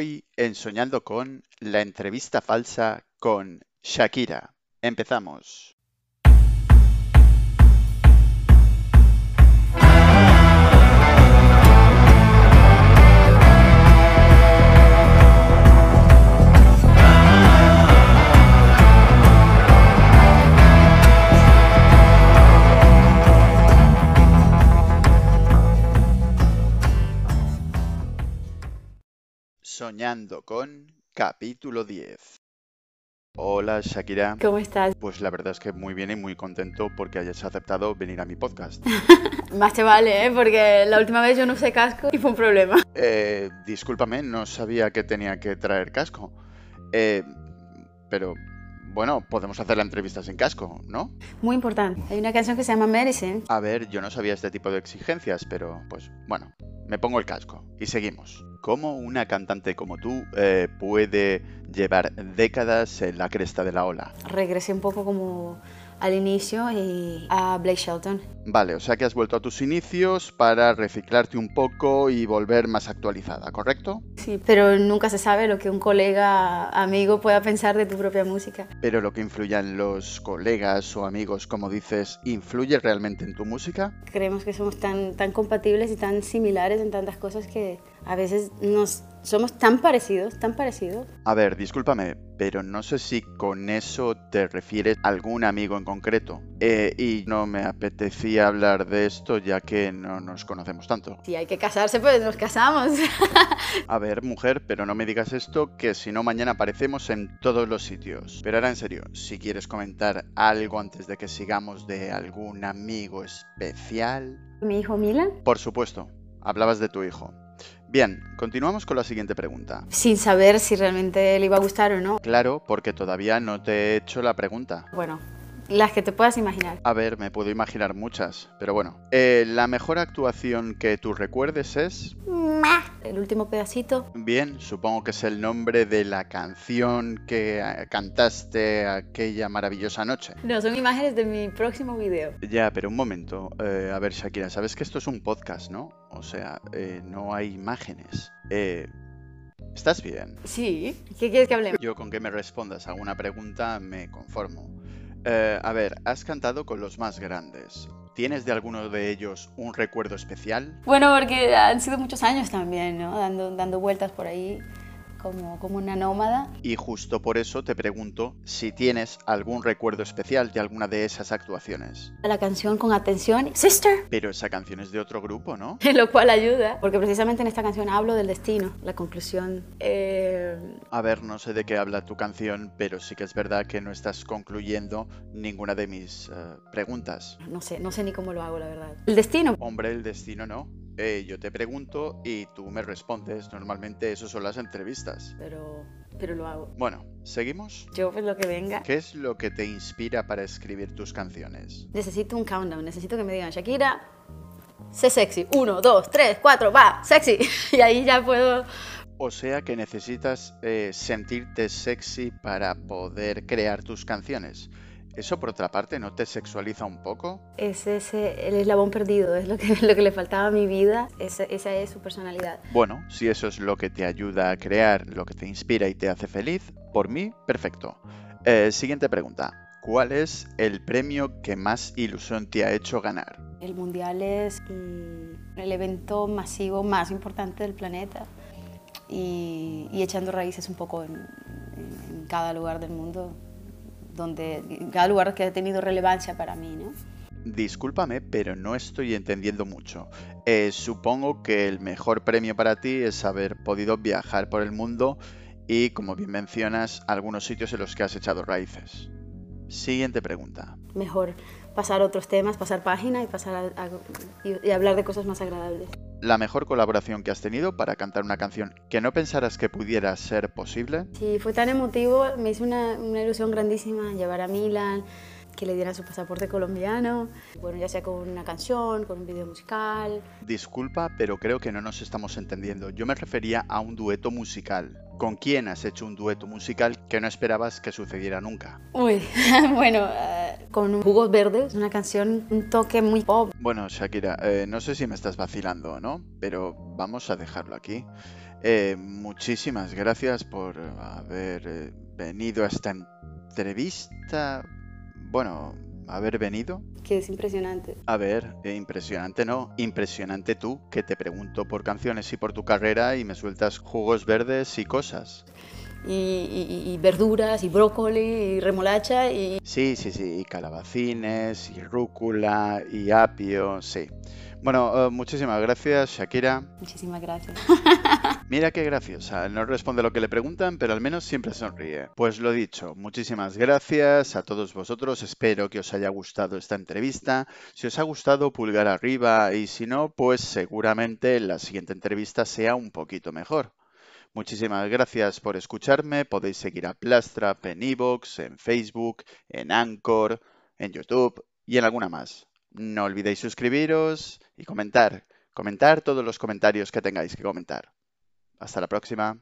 Hoy en Soñando con la entrevista falsa con Shakira. Empezamos. Soñando con capítulo 10. Hola Shakira. ¿Cómo estás? Pues la verdad es que muy bien y muy contento porque hayas aceptado venir a mi podcast. Más te vale, ¿eh? Porque la última vez yo no usé casco y fue un problema. Eh, discúlpame, no sabía que tenía que traer casco. Eh, pero bueno, podemos hacer la entrevista sin casco, ¿no? Muy importante. Hay una canción que se llama Medicine. A ver, yo no sabía este tipo de exigencias, pero pues bueno, me pongo el casco y seguimos. ¿Cómo una cantante como tú eh, puede llevar décadas en la cresta de la ola? Regresé un poco como al inicio y a Blake Shelton. Vale, o sea que has vuelto a tus inicios para reciclarte un poco y volver más actualizada, ¿correcto? Sí, pero nunca se sabe lo que un colega, amigo pueda pensar de tu propia música. Pero lo que influyan los colegas o amigos, como dices, ¿influye realmente en tu música? Creemos que somos tan, tan compatibles y tan similares en tantas cosas que a veces nos somos tan parecidos, tan parecidos. A ver, discúlpame, pero no sé si con eso te refieres a algún amigo en concreto. Eh, y no me apetecía hablar de esto ya que no nos conocemos tanto. Si hay que casarse, pues nos casamos. a ver, mujer, pero no me digas esto que si no mañana aparecemos en todos los sitios. Pero ahora en serio, si quieres comentar algo antes de que sigamos de algún amigo especial. ¿Mi hijo Milan? Por supuesto, hablabas de tu hijo. Bien, continuamos con la siguiente pregunta. Sin saber si realmente le iba a gustar o no. Claro, porque todavía no te he hecho la pregunta. Bueno, las que te puedas imaginar. A ver, me puedo imaginar muchas, pero bueno. Eh, ¿La mejor actuación que tú recuerdes es? El último pedacito. Bien, supongo que es el nombre de la canción que eh, cantaste aquella maravillosa noche. No, son imágenes de mi próximo video. Ya, pero un momento. Eh, a ver, Shakira, sabes que esto es un podcast, ¿no? O sea, no hay imágenes. ¿Estás bien? Sí. ¿Qué quieres que hablemos? Yo con que me respondas a una pregunta me conformo. Eh, a ver, has cantado con los más grandes. ¿Tienes de alguno de ellos un recuerdo especial? Bueno, porque han sido muchos años también, ¿no? Dando, dando vueltas por ahí como, como una nómada. Y justo por eso te pregunto si tienes algún recuerdo especial de alguna de esas actuaciones. La canción con atención, Sister. Pero esa canción es de otro grupo, ¿no? Lo cual ayuda, porque precisamente en esta canción hablo del destino, la conclusión. Eh... A ver, no sé de qué habla tu canción, pero sí que es verdad que no estás concluyendo ninguna de mis uh, preguntas. No sé, no sé ni cómo lo hago, la verdad. El destino. Hombre, el destino no. Eh, yo te pregunto y tú me respondes. Normalmente eso son las entrevistas. Pero, pero lo hago. Bueno, ¿seguimos? Yo pues lo que venga. ¿Qué es lo que te inspira para escribir tus canciones? Necesito un countdown. Necesito que me digan, Shakira, sé sexy. Uno, dos, tres, cuatro, va, sexy. y ahí ya puedo... O sea que necesitas eh, sentirte sexy para poder crear tus canciones. ¿Eso por otra parte no te sexualiza un poco? Es ese, el eslabón perdido, es lo que, lo que le faltaba a mi vida, esa, esa es su personalidad. Bueno, si eso es lo que te ayuda a crear, lo que te inspira y te hace feliz, por mí, perfecto. Eh, siguiente pregunta. ¿Cuál es el premio que más ilusión te ha hecho ganar? El Mundial es mm, el evento masivo más importante del planeta y, y echando raíces un poco en, en, en cada lugar del mundo donde cada lugar que ha tenido relevancia para mí, ¿no? Discúlpame, pero no estoy entendiendo mucho. Eh, supongo que el mejor premio para ti es haber podido viajar por el mundo y, como bien mencionas, algunos sitios en los que has echado raíces. Siguiente pregunta. Mejor pasar otros temas, pasar página y pasar a, a, y, y hablar de cosas más agradables la mejor colaboración que has tenido para cantar una canción que no pensaras que pudiera ser posible? Sí, fue tan emotivo, me hizo una, una ilusión grandísima llevar a Milan, que le dieran su pasaporte colombiano, bueno, ya sea con una canción, con un video musical. Disculpa, pero creo que no nos estamos entendiendo. Yo me refería a un dueto musical. ¿Con quién has hecho un dueto musical que no esperabas que sucediera nunca? Uy, bueno, con Jugos Verdes, una canción, un toque muy pop. Bueno, Shakira, eh, no sé si me estás vacilando o no, pero vamos a dejarlo aquí. Eh, muchísimas gracias por haber eh, venido a esta entrevista. Bueno, haber venido. Que es impresionante. A ver, eh, impresionante no, impresionante tú, que te pregunto por canciones y por tu carrera y me sueltas jugos verdes y cosas. Y, verduras, y brócoli, y remolacha, y... Sí, sí, sí, y calabacines, y rúcula, y apio, sí. Bueno, eh, muchísimas gracias, Shakira. Muchísimas gracias. Mira qué graciosa, no responde lo que le preguntan, pero al menos siempre sonríe. Pues lo dicho, muchísimas gracias a todos vosotros, espero que os haya gustado esta entrevista. Si os ha gustado, pulgar arriba y si no, pues seguramente la siguiente entrevista sea un poquito mejor. Muchísimas gracias por escucharme, podéis seguir a Plastrap en Evox, en Facebook, en Anchor, en YouTube y en alguna más. No olvidéis suscribiros y comentar. Comentar todos los comentarios que tengáis que comentar. Hasta la próxima.